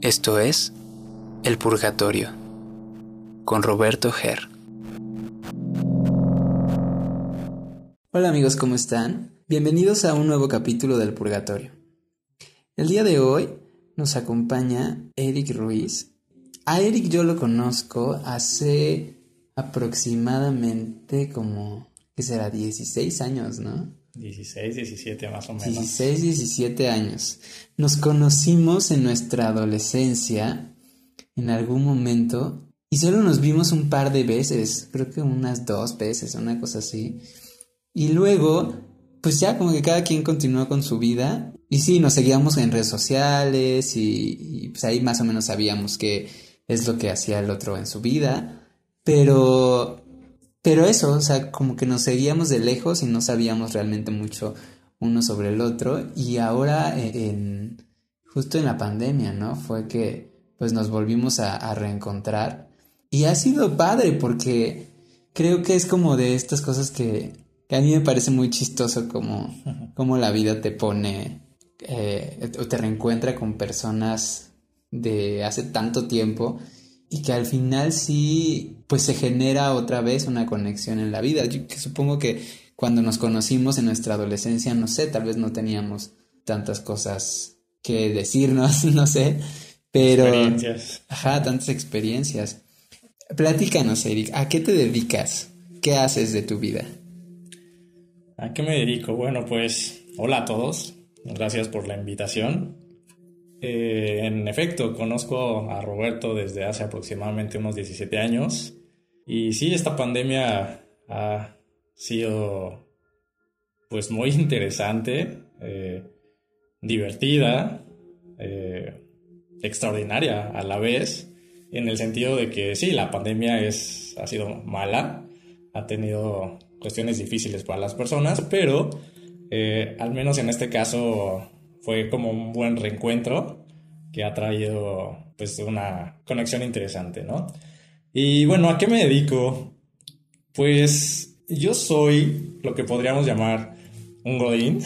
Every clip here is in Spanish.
Esto es El Purgatorio con Roberto Ger. Hola amigos, ¿cómo están? Bienvenidos a un nuevo capítulo del Purgatorio. El día de hoy nos acompaña Eric Ruiz. A Eric yo lo conozco hace aproximadamente como, ¿qué será? 16 años, ¿no? 16, 17 más o menos. 16, 17 años. Nos conocimos en nuestra adolescencia, en algún momento, y solo nos vimos un par de veces, creo que unas dos veces, una cosa así. Y luego, pues ya como que cada quien continuó con su vida. Y sí, nos seguíamos en redes sociales y, y pues ahí más o menos sabíamos qué es lo que hacía el otro en su vida. Pero pero eso, o sea, como que nos seguíamos de lejos y no sabíamos realmente mucho uno sobre el otro. Y ahora, e, en, justo en la pandemia, ¿no? Fue que pues nos volvimos a, reencontrar. Y ha sido padre porque creo que es como de estas cosas que, que a mí me parece muy chistoso como, como la vida te pone eh, o te reencuentra con personas de hace tanto tiempo y que al final sí, pues se genera otra vez una conexión en la vida. Yo que supongo que cuando nos conocimos en nuestra adolescencia, no sé, tal vez no teníamos tantas cosas que decirnos, no sé, pero... Experiencias. Ajá, tantas experiencias. Platícanos, Eric, ¿a qué te dedicas? ¿Qué haces de tu vida? ¿A qué me dedico? Bueno, pues hola a todos. Gracias por la invitación. Eh, en efecto, conozco a Roberto desde hace aproximadamente unos 17 años y sí, esta pandemia ha sido pues muy interesante, eh, divertida, eh, extraordinaria a la vez, en el sentido de que sí, la pandemia es, ha sido mala, ha tenido cuestiones difíciles para las personas, pero al menos en este caso fue como un buen reencuentro que ha traído pues una conexión interesante, ¿no? Y bueno, ¿a qué me dedico? Pues yo soy lo que podríamos llamar un godín,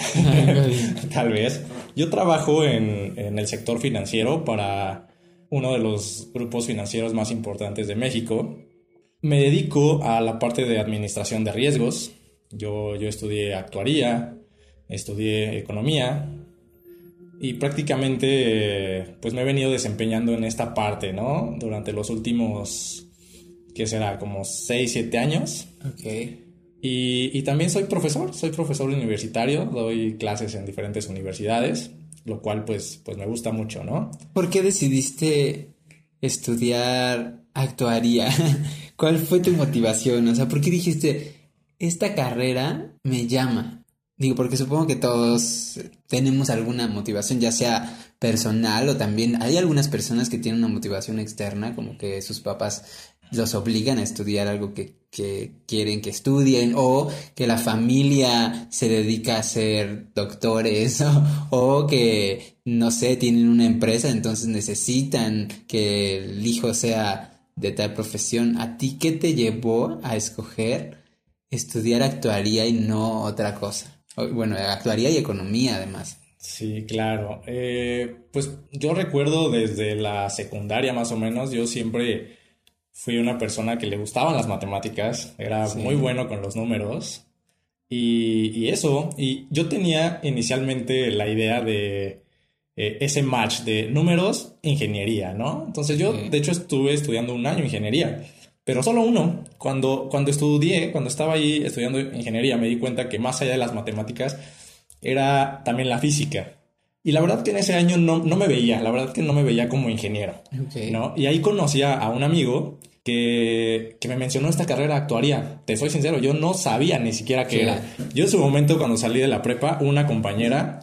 tal vez. Yo trabajo en, en el sector financiero para uno de los grupos financieros más importantes de México. Me dedico a la parte de administración de riesgos. Yo, yo estudié actuaría, estudié economía y prácticamente pues me he venido desempeñando en esta parte, ¿no? Durante los últimos, ¿qué será? Como 6, 7 años. Ok. Y, y, también soy profesor, soy profesor universitario, doy clases en diferentes universidades, lo cual pues, pues me gusta mucho, ¿no? ¿Por qué decidiste estudiar actuaría? ¿Cuál fue tu motivación? O sea, ¿por qué dijiste, esta carrera me llama? Digo, porque supongo que todos tenemos alguna motivación, ya sea personal o también hay algunas personas que tienen una motivación externa, como que sus papás los obligan a estudiar algo que, quieren que estudien o que la familia se dedica a ser doctores o, o, que, no sé, tienen una empresa, entonces necesitan que el hijo sea de tal profesión. ¿A ti qué te llevó a escoger estudiar actuaría y no otra cosa? Bueno, actuaría y economía además. Sí, claro. Eh, pues yo recuerdo desde la secundaria más o menos, yo siempre fui una persona que le gustaban las matemáticas, era muy bueno con los números y, eso, y yo tenía inicialmente la idea de eh, ese match de números, ingeniería, ¿no? Entonces yo, de hecho, estuve estudiando un año ingeniería pero solo uno. Cuando, cuando estudié, cuando estaba ahí estudiando ingeniería, me di cuenta que más allá de las matemáticas era también la física. Y la verdad que en ese año no, no me veía, la verdad que no me veía como ingeniero. ¿no? Y ahí conocí a un amigo que, que, me mencionó esta carrera actuaría. Te soy sincero, yo no sabía ni siquiera qué era. Yo en su momento, cuando salí de la prepa, una compañera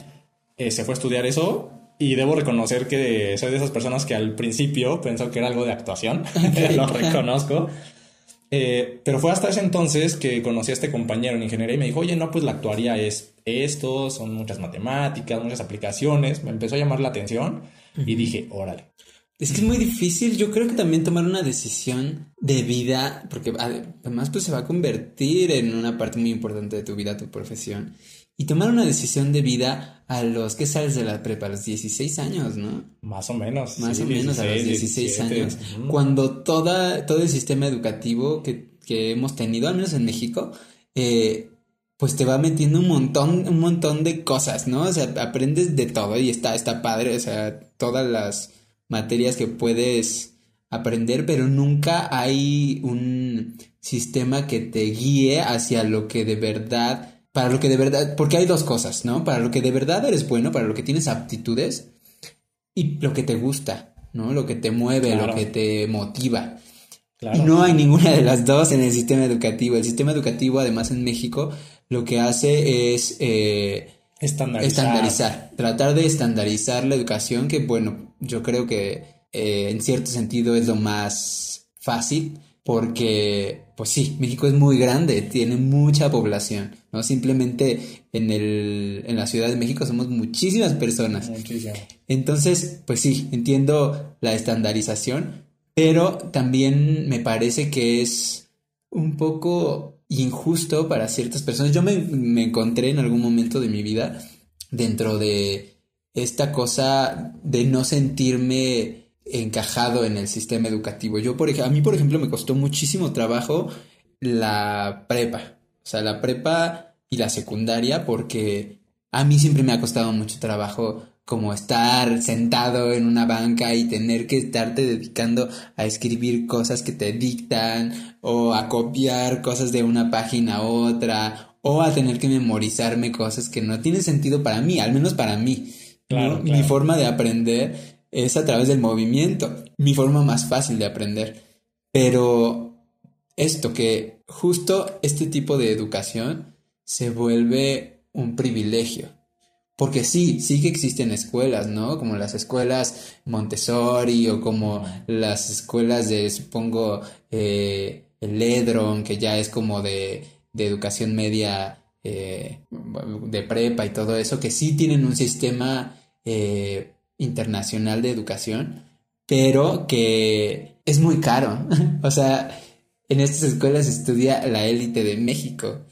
eh, se fue a estudiar eso y debo reconocer que soy de esas personas que al principio pensó que era algo de actuación, lo reconozco. Eh, pero fue hasta ese entonces que conocí a este compañero en ingeniería y me dijo, oye, no, pues la actuaría es esto, son muchas matemáticas, muchas aplicaciones. Me empezó a llamar la atención y dije, órale. Es que es muy difícil, yo creo que también tomar una decisión de vida, porque además pues se va a convertir en una parte muy importante de tu vida, tu profesión. Y tomar una decisión de vida a los que sales de la prepa, a los 16 años, ¿no? Más o menos. Más o menos a los 16 años. Cuando toda, todo el sistema educativo que, que, hemos tenido, al menos en México, eh, pues te va metiendo un montón, un montón de cosas, ¿no? O sea, aprendes de todo y está, está padre, o sea, todas las materias que puedes aprender, pero nunca hay un sistema que te guíe hacia lo que de verdad, para lo que de verdad, porque hay dos cosas, ¿no? Para lo que de verdad eres bueno, para lo que tienes aptitudes y lo que te gusta, ¿no? Lo que te mueve, lo que te motiva. Y no hay ninguna de las dos en el sistema educativo. El sistema educativo, además en México, lo que hace es eh, estandarizar. Tratar de estandarizar la educación, que bueno, yo creo que eh, en cierto sentido es lo más fácil porque, pues sí, México es muy grande, tiene mucha población, ¿no? Simplemente en, el, en la Ciudad de México somos muchísimas personas. Entonces, pues sí, entiendo la estandarización, pero también me parece que es un poco injusto para ciertas personas. Yo me, me encontré en algún momento de mi vida dentro de esta cosa de no sentirme encajado en el sistema educativo. Yo, por ejemplo, a mí, por ejemplo, me costó muchísimo trabajo la prepa. O sea, la prepa y la secundaria, porque a mí siempre me ha costado mucho trabajo como estar sentado en una banca y tener que estarte dedicando a escribir cosas que te dictan o a copiar cosas de una página a otra o a tener que memorizarme cosas que no tienen sentido para mí, al menos para mí. Mi forma de aprender es a través del movimiento, mi forma más fácil de aprender. Pero esto que justo este tipo de educación se vuelve un privilegio. Porque sí, sí que existen escuelas, ¿no? Como las escuelas Montessori o como las escuelas de, supongo, eh, el Edron, que ya es como de, de educación media, eh, de prepa y todo eso, que sí tienen un sistema eh, internacional de educación, pero que es muy caro. o sea, en estas escuelas estudia la élite de México.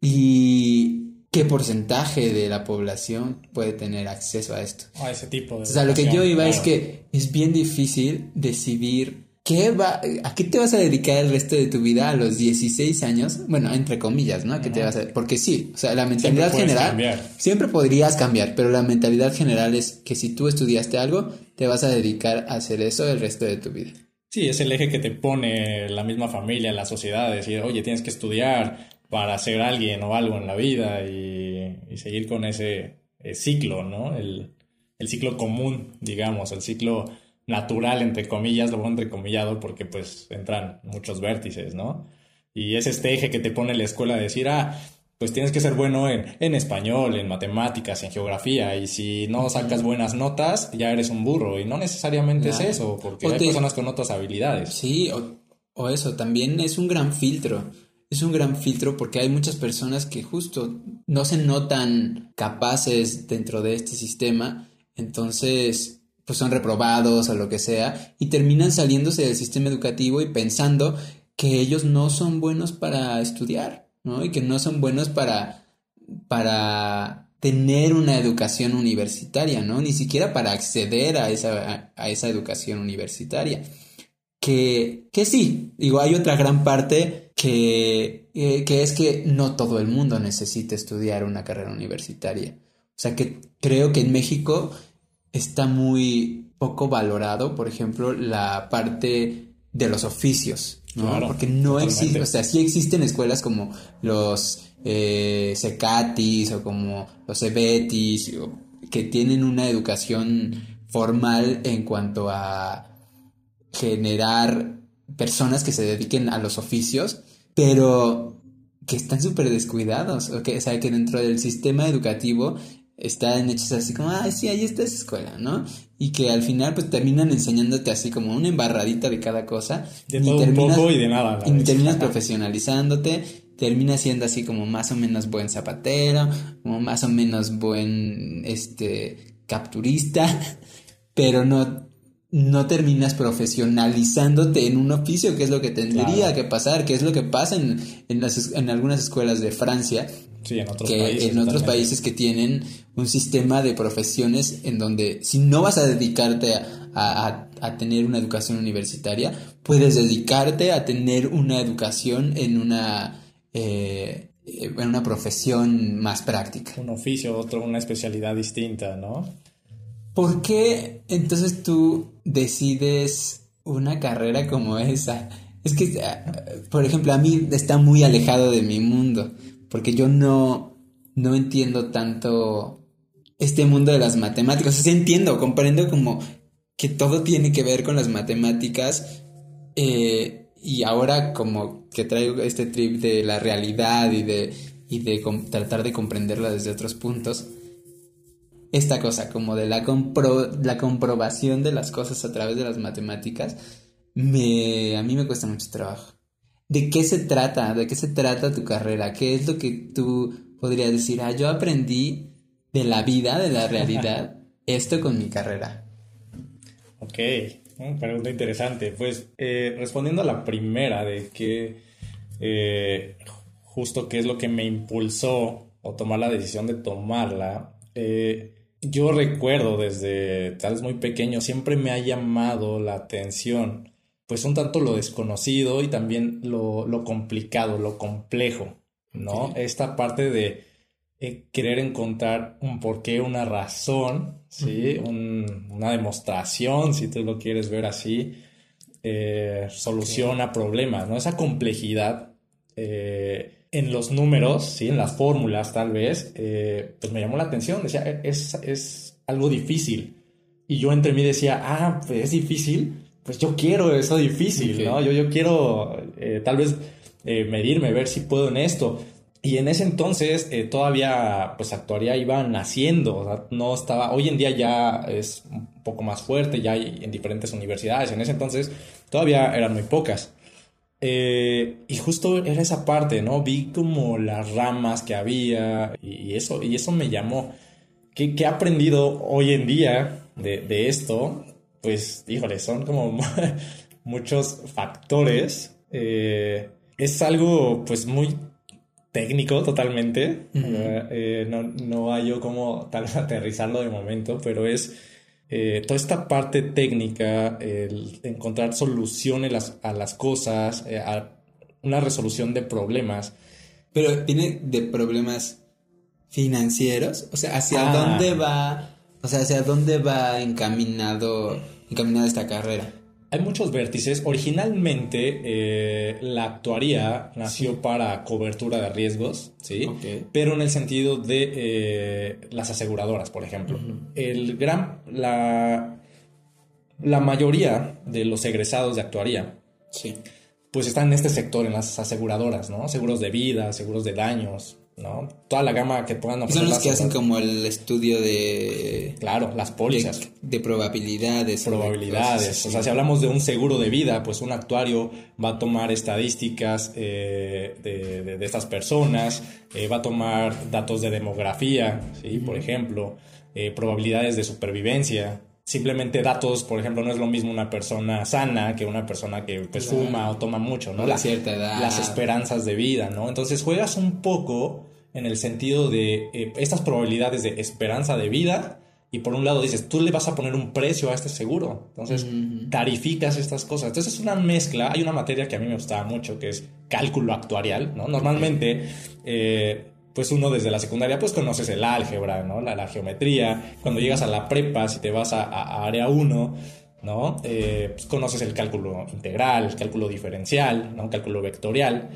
¿Y qué porcentaje de la población puede tener acceso a esto? A ese tipo de... O sea, lo que yo iba es que es bien difícil decidir ¿Qué va, ¿A qué te vas a dedicar el resto de tu vida a los 16 años? Bueno, entre comillas, ¿no? ¿A qué te vas a, porque sí, o sea, la mentalidad general siempre podrías cambiar, pero la mentalidad general es que si tú estudiaste algo, te vas a dedicar a hacer eso el resto de tu vida. Sí, es el eje que te pone la misma familia, la sociedad, decir, oye, tienes que estudiar para ser alguien o algo en la vida y, seguir con ese eh, ciclo, ¿no? El, el ciclo común, digamos, el ciclo natural, entre comillas, lo pongo entrecomillado porque pues entran muchos vértices, ¿no? Y es este eje que te pone la escuela de decir, ah, pues tienes que ser bueno en, en español, en matemáticas, en geografía, y si no sacas buenas notas, ya eres un burro, y no necesariamente es eso, porque hay personas con otras habilidades. Sí, o, o eso, también es un gran filtro. Es un gran filtro porque hay muchas personas que justo no se notan capaces dentro de este sistema, entonces pues son reprobados o lo que sea, y terminan saliéndose del sistema educativo y pensando que ellos no son buenos para estudiar, ¿no? Y que no son buenos para, para tener una educación universitaria, ¿no? Ni siquiera para acceder a esa, a, esa educación universitaria. Que, que sí, digo, hay otra gran parte que, eh, que es que no todo el mundo necesita estudiar una carrera universitaria. O sea que creo que en México está muy poco valorado, por ejemplo, la parte de los oficios, ¿no? Porque no existe, o sea, sí existen escuelas como los eh, Secatis o como los Cebetis, que tienen una educación formal en cuanto a generar personas que se dediquen a los oficios, pero que están súper descuidados, o, que, o sea, que dentro del sistema educativo están hechos así como, ay, sí, ahí está esa escuela, ¿no? Y que al final pues terminan enseñándote así como una embarradita de cada cosa. De todo un poco y de nada. Y terminas profesionalizándote, terminas siendo así como más o menos buen zapatero, como más o menos buen, este, capturista, pero no, no terminas profesionalizándote en un oficio, que es lo que tendría que pasar, que es lo que pasa en, en, las, en algunas escuelas de Francia, Sí, en otros que países. en otros países que tienen un sistema de profesiones en donde si no vas a dedicarte a, a- a tener una educación universitaria, puedes dedicarte a tener una educación en una, eh, en una profesión más práctica. Un oficio, otro, una especialidad distinta, ¿no? ¿Por qué entonces tú decides una carrera como esa? Es que, ah, por ejemplo, a mí está muy alejado de mi mundo, porque yo no, no entiendo tanto este mundo de las matemáticas. O sea, entiendo, comprendo como que todo tiene que ver con las matemáticas eh, y ahora como que traigo este trip de la realidad y de, y de tratar de comprenderla desde otros puntos esta cosa como de la, compro- la comprobación de las cosas a través de las matemáticas, me, a mí me cuesta mucho trabajo. ¿De qué se trata? ¿De qué se trata tu carrera? ¿Qué es lo que tú podrías decir? Ah, yo aprendí de la vida, de la realidad, esto con mi carrera. Ok, pregunta interesante. Pues eh, respondiendo a la primera de que eh, justo qué es lo que me impulsó o tomar la decisión de tomarla, eh, yo recuerdo desde tal vez muy pequeño, siempre me ha llamado la atención, pues un tanto lo desconocido y también lo, lo complicado, lo complejo, ¿no? Esta parte de eh, querer encontrar un porqué, una razón, ¿sí? Un- una demostración, si tú lo quieres ver así, eh, soluciona problemas, ¿no? Esa complejidad eh, en los números, ¿sí? En las fórmulas, tal vez, eh, pues me llamó la atención, decía, "E- es, es algo difícil. Y yo entre mí decía, ah, pues es difícil, pues yo quiero eso difícil, Ok. ¿no? Yo, yo quiero eh, tal vez eh, medirme, ver si puedo en esto. Y en ese entonces eh, todavía pues actuaría iba naciendo, o sea, no estaba, hoy en día ya es un poco más fuerte, ya hay en diferentes universidades, en ese entonces todavía eran muy pocas. Eh, y justo era esa parte, ¿no? Vi como las ramas que había y, eso, y eso me llamó. ¿Qué, qué he aprendido hoy en día de, de esto? Pues, híjole, son como muchos factores. Eh, es algo, pues, muy técnico totalmente. Ujú. Eh, eh, no, no hay yo como tal aterrizarlo de momento, pero es eh, toda esta parte técnica, el encontrar soluciones las- a las cosas, eh, a una resolución de problemas. Pero viene de problemas financieros, o sea, ¿hacia Ah. dónde va, o sea, hacia dónde va encaminado, encaminada esta carrera? Hay muchos vértices. Originalmente eh, la actuaría nació para cobertura de riesgos, ¿sí? Ok. Pero en el sentido de eh, las aseguradoras, por ejemplo. El gran, la, la mayoría de los egresados de actuaría, Sí. pues están en este sector, en las aseguradoras, ¿no? Seguros de vida, seguros de daños, ¿no? Toda la gama que puedan ofrecer. Son los que hacen como el estudio de, Claro, las pólizas. de, de probabilidades. o de probabilidades. O sea, si hablamos de un seguro de vida, pues un actuario va a tomar estadísticas eh, de, de- de estas personas, eh, va a tomar datos de demografía, ¿sí? por ejemplo, eh, probabilidades de supervivencia. Simplemente datos, por ejemplo, no es lo mismo una persona sana que una persona que pues, Claro. fuma o toma mucho, ¿no? La- cierta edad. Las esperanzas de vida, ¿no? Entonces juegas un poco en el sentido de eh, estas probabilidades de esperanza de vida y por un lado dices, tú le vas a poner un precio a este seguro. Entonces tarificas estas cosas. Entonces es una mezcla. Hay una materia que a mí me gustaba mucho que es cálculo actuarial, ¿no? Normalmente, eh, pues uno desde la secundaria pues conoces el álgebra, ¿no? La, la geometría. Cuando llegas a la prepa, si te vas a, a- a área 1, ¿no? Eh, pues conoces el cálculo integral, el cálculo diferencial, ¿no? Cálculo vectorial.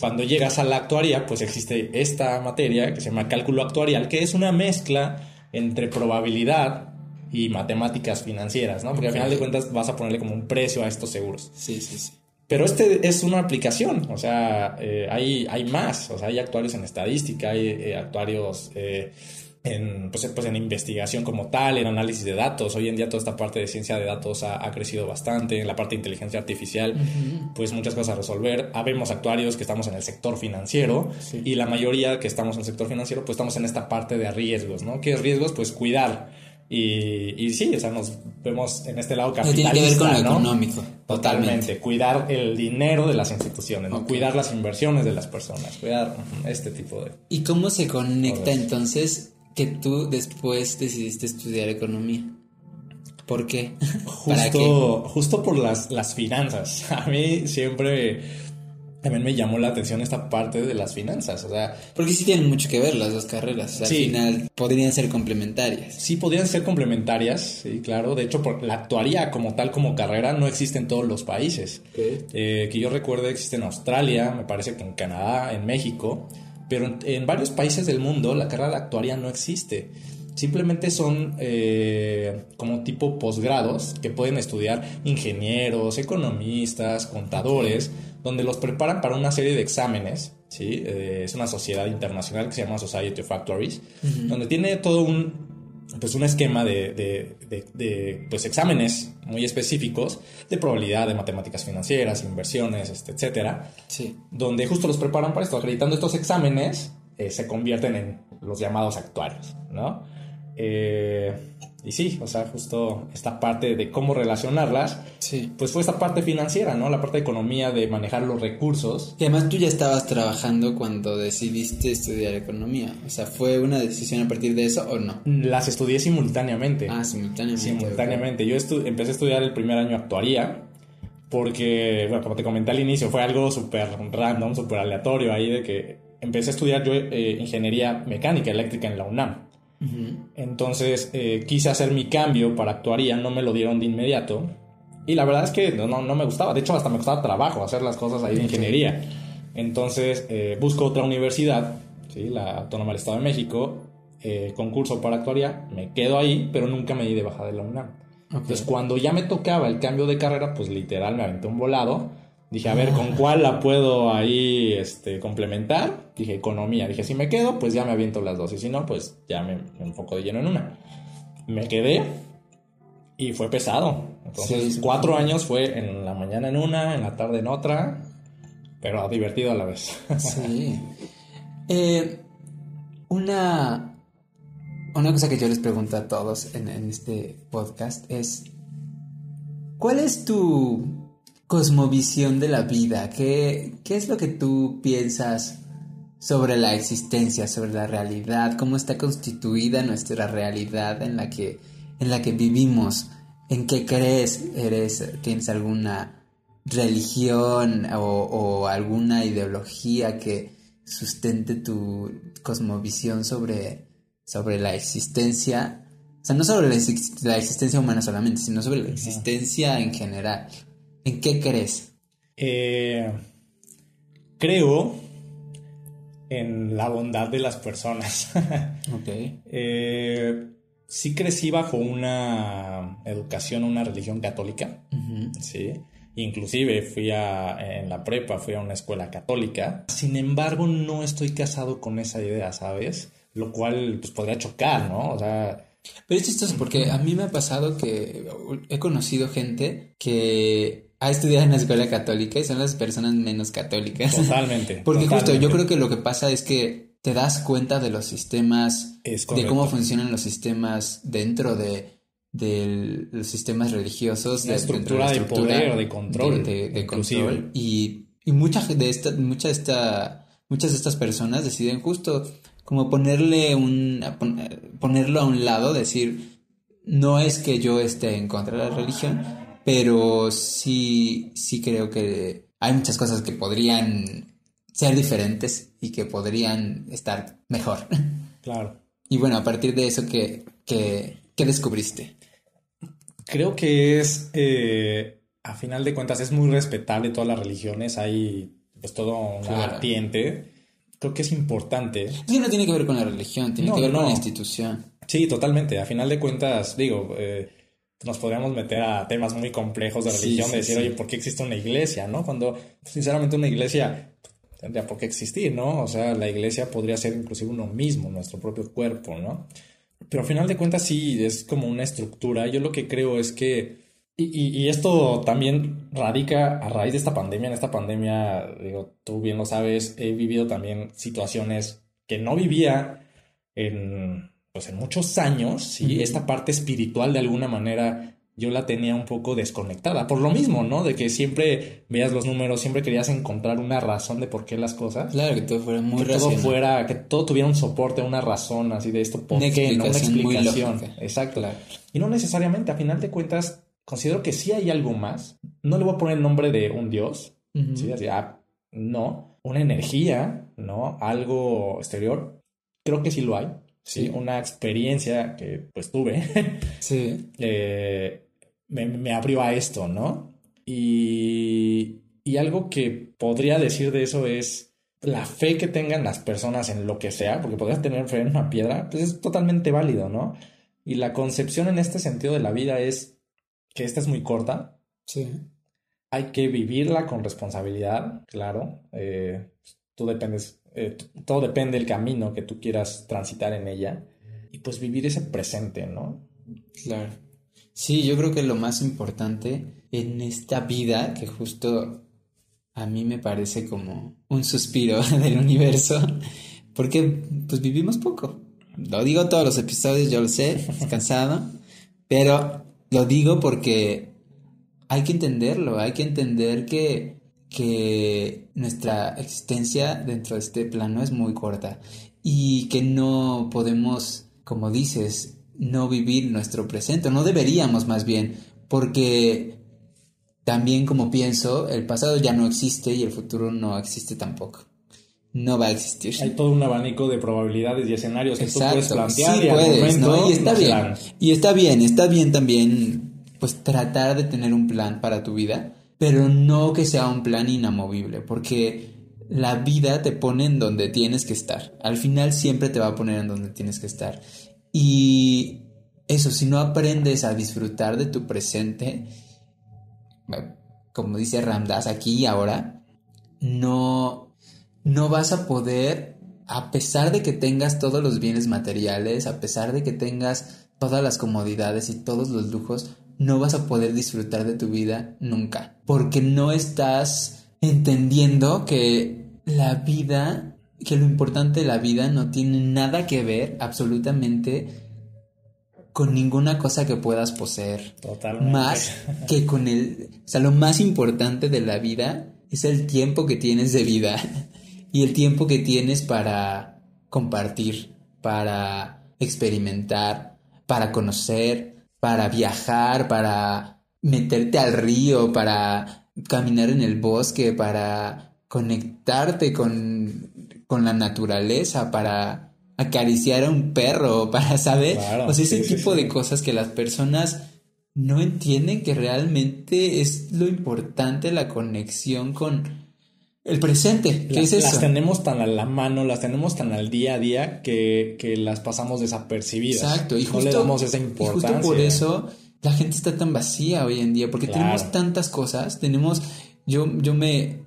Cuando llegas a la actuaria, pues existe esta materia que se llama cálculo actuarial, que es una mezcla entre probabilidad y matemáticas financieras, ¿no? Porque al final de cuentas vas a ponerle como un precio a estos seguros. Sí, sí, sí. Pero este es una aplicación, o sea, eh, hay, hay más, o sea, hay actuarios en estadística, hay eh, actuarios en, pues, pues, en investigación como tal, en análisis de datos. Hoy en día toda esta parte de ciencia de datos ha, ha crecido bastante, en la parte de inteligencia artificial, pues muchas cosas a resolver. Habemos actuarios que estamos en el sector financiero Sí. y la mayoría que estamos en el sector financiero, pues estamos en esta parte de riesgos, ¿no? ¿Qué es riesgos? Pues cuidar Y, y sí, o sea, nos vemos en este lado No capitalista, tiene que ver con lo ¿no? económico. Totalmente. Totalmente. Cuidar el dinero de las instituciones, ¿no? Cuidar las inversiones de las personas, cuidar este tipo de... ¿Y cómo se conecta entonces que tú después decidiste estudiar economía? ¿Por qué? Justo, justo por las, las finanzas. A mí siempre también me llamó la atención esta parte de las finanzas. O sea, Porque sí tienen mucho que ver las dos carreras. O sea, Sí. Al final podrían ser complementarias. sí podrían ser complementarias, sí, claro. De hecho, por, la actuaría como tal, como carrera, no existe en todos los países. Eh, que yo recuerde existe en Australia, me parece que en Canadá, en México, pero en, en varios países del mundo la carrera de actuaría no existe. Simplemente son eh, como tipo posgrados que pueden estudiar ingenieros, economistas, contadores, donde los preparan para una serie de exámenes. ¿sí? Eh, es una sociedad internacional que se llama Society of Actuaries, donde tiene todo un, pues un esquema de, de- de- de, pues exámenes muy específicos de probabilidad de matemáticas financieras, inversiones, este, etcétera, Sí. donde justo los preparan para esto. Acreditando estos exámenes, eh, se convierten en los llamados actuarios, ¿no? Eh, y sí, o sea, justo esta parte de cómo relacionarlas, Sí. pues fue esta parte financiera, ¿no? La parte de economía, de manejar los recursos. Y además tú ya estabas trabajando cuando decidiste estudiar economía. O sea, ¿fue una decisión a partir de eso o no? Las estudié simultáneamente. Ah, simultáneamente. Simultáneamente. Yo empecé a estudiar el primer año actuaría porque, bueno, como te comenté al inicio, fue algo súper random, súper aleatorio ahí de que empecé a estudiar yo eh, ingeniería mecánica eléctrica en la UNAM. Entonces eh, quise hacer mi cambio para actuaría, no me lo dieron de inmediato. Y la verdad es que no, no, no me gustaba. De hecho, hasta me costaba trabajo hacer las cosas ahí de ingeniería. Entonces eh, busco otra universidad, ¿sí? la Autónoma del Estado de México, eh, concurso para actuaría, me quedo ahí, pero nunca me di de baja de la UNAM. Ok. Entonces, cuando ya me tocaba el cambio de carrera, pues literal me aventé un volado. Dije, a ver, ¿con cuál la puedo ahí este, complementar? Dije, economía. Dije, si me quedo, pues ya me aviento las dos. Y si no, pues ya me, me enfoco de lleno en una. Me quedé y fue pesado. Entonces, Sí, sí. cuatro años fue en la mañana en una, en la tarde en otra, pero divertido a la vez. Sí. Eh, una, una cosa que yo les pregunto a todos en, en este podcast es, ¿cuál es tu cosmovisión de la vida? ¿Qué, ¿Qué es lo que tú piensas sobre la existencia, sobre la realidad? ¿Cómo está constituida nuestra realidad en la que, en la que vivimos? ¿En qué crees? ¿Eres, ¿Tienes alguna religión o, o alguna ideología que sustente tu cosmovisión sobre, sobre la existencia? O sea, no sobre la existencia humana solamente, sino sobre la existencia en general. ¿En qué crees? Eh, creo en la bondad de las personas. Ok. Eh, sí crecí bajo una educación, una religión católica, sí. Inclusive fui a, en la prepa, fui a una escuela católica. Sin embargo, no estoy casado con esa idea, ¿sabes? Lo cual, pues, podría chocar, ¿no? O sea, Pero es chistoso porque a mí me ha pasado que he conocido gente que ha estudiado en la escuela católica y son las personas menos católicas. totalmente. Porque justo yo creo que lo que pasa es que te das cuenta de los sistemas, de cómo funcionan los sistemas dentro de, de los sistemas religiosos, Una de, dentro estructura de poder, de control, de, de control. Y, y mucha de esta, mucha de esta, muchas de estas personas deciden justo como ponerle un, eh, ponerlo a un lado, decir, no es que yo esté en contra de la religión, pero sí, sí creo que hay muchas cosas que podrían ser diferentes y que podrían estar mejor. Claro. Y bueno, a partir de eso, ¿qué, qué, qué descubriste? Creo que es, eh, a final de cuentas, es muy respetable todas las religiones. Hay, pues, todo un Claro. vertiente. Creo que es importante. Que no tiene que ver con la religión, tiene No, que ver con la institución. Sí, totalmente. A final de cuentas, digo, eh, nos podríamos meter a temas muy complejos de Sí, religión, sí, de decir, sí. oye, ¿por qué existe una iglesia? ¿No? Cuando, sinceramente, una iglesia tendría por qué existir, ¿no? O sea, la iglesia podría ser inclusive uno mismo, nuestro propio cuerpo, ¿no? Pero a final de cuentas sí, es como una estructura. Yo lo que creo es que, y, y- y esto también radica a raíz de esta pandemia. En esta pandemia, digo, tú bien lo sabes, he vivido también situaciones que no vivía en, pues en muchos años, ¿sí? Esta parte espiritual de alguna manera yo la tenía un poco desconectada. Por lo mismo, ¿no? De que siempre veías los números, siempre querías encontrar una razón de por qué las cosas. Claro, que todo fuera muy que todo fuera, que todo tuviera un soporte, una razón así de esto, por qué, ¿no? Una explicación. Exacto. Y no necesariamente, a final de cuentas, considero que sí hay algo más. No le voy a poner el nombre de un dios, ¿sí? Así, ah, no. Una energía, ¿no? Algo exterior. Creo que sí lo hay. Sí, una experiencia que pues tuve. sí. Eh, me, abrió a esto, ¿no? Y, y algo que podría decir de eso es la fe que tengan las personas en lo que sea, porque podrías tener fe en una piedra, pues es totalmente válido, ¿no? Y la concepción en este sentido de la vida es que esta es muy corta. Sí. Hay que vivirla con responsabilidad, claro. Eh, tú dependes eh, todo depende del camino que tú quieras transitar en ella y pues vivir ese presente, ¿no? Claro. Sí, yo creo que lo más importante en esta vida, que justo a mí me parece como un suspiro del universo, porque pues vivimos poco. Lo digo todos los episodios, yo lo sé, es cansado, pero lo digo porque hay que entenderlo, hay que entender que que nuestra existencia dentro de este plano es muy corta y que no podemos, como dices, no vivir nuestro presente, no deberíamos más bien, porque también como pienso, el pasado ya no existe y el futuro no existe tampoco. No va a existir. Hay todo un abanico de probabilidades y escenarios que tú puedes plantear. y, y está bien. Y está bien, está bien también pues tratar de tener un plan para tu vida pero no que sea un plan inamovible, porque la vida te pone en donde tienes que estar. Al final siempre te va a poner en donde tienes que estar. Y eso, si no aprendes a disfrutar de tu presente, como dice Ramdas aquí y ahora, no, no vas a poder, a pesar de que tengas todos los bienes materiales, a pesar de que tengas todas las comodidades y todos los lujos, no vas a poder disfrutar de tu vida nunca. Porque no estás entendiendo que la vida, que lo importante de la vida no tiene nada que ver absolutamente con ninguna cosa que puedas poseer. Totalmente. Más que con el... O sea, lo más importante de la vida es el tiempo que tienes de vida y el tiempo que tienes para compartir, para experimentar, para conocer, para viajar, para meterte al río, para caminar en el bosque, para conectarte con, con la naturaleza, para acariciar a un perro, para saber, o sea, ese tipo de cosas que las personas no entienden que realmente es lo importante la conexión con el presente, ¿qué las, es eso? Las tenemos tan a la mano, las tenemos tan al día a día que, que las pasamos desapercibidas. Exacto, y justo, no le damos esa importancia. Y justo por eso la gente está tan vacía hoy en día, porque tenemos tantas cosas, tenemos, yo, yo me,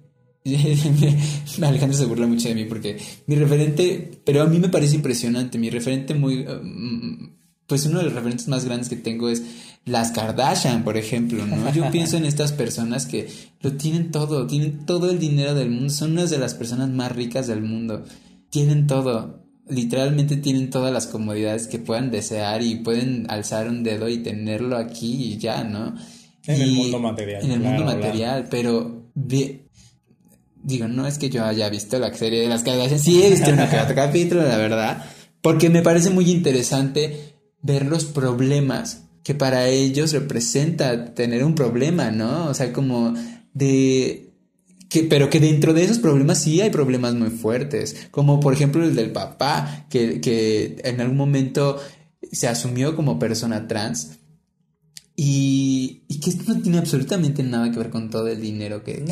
Alejandro se burla mucho de mí porque mi referente, pero a mí me parece impresionante, mi referente muy, um, pues uno de los referentes más grandes que tengo es las Kardashian, por ejemplo, ¿no? Yo pienso en estas personas que lo tienen todo, tienen todo el dinero del mundo, son unas de las personas más ricas del mundo, tienen todo, literalmente tienen todas las comodidades que puedan desear y pueden alzar un dedo y tenerlo aquí y ya, ¿no? En el mundo material. En el mundo material, pero digo, no es que yo haya visto la serie de las Kardashian, sí he visto un capítulo, la verdad, porque me parece muy interesante ver los problemas que para ellos representa tener un problema, ¿no? O sea, como de que, pero que dentro de esos problemas sí hay problemas muy fuertes, como por ejemplo el del papá, que, que en algún momento se asumió como persona trans y, y, que esto no tiene absolutamente nada que ver con todo el dinero que,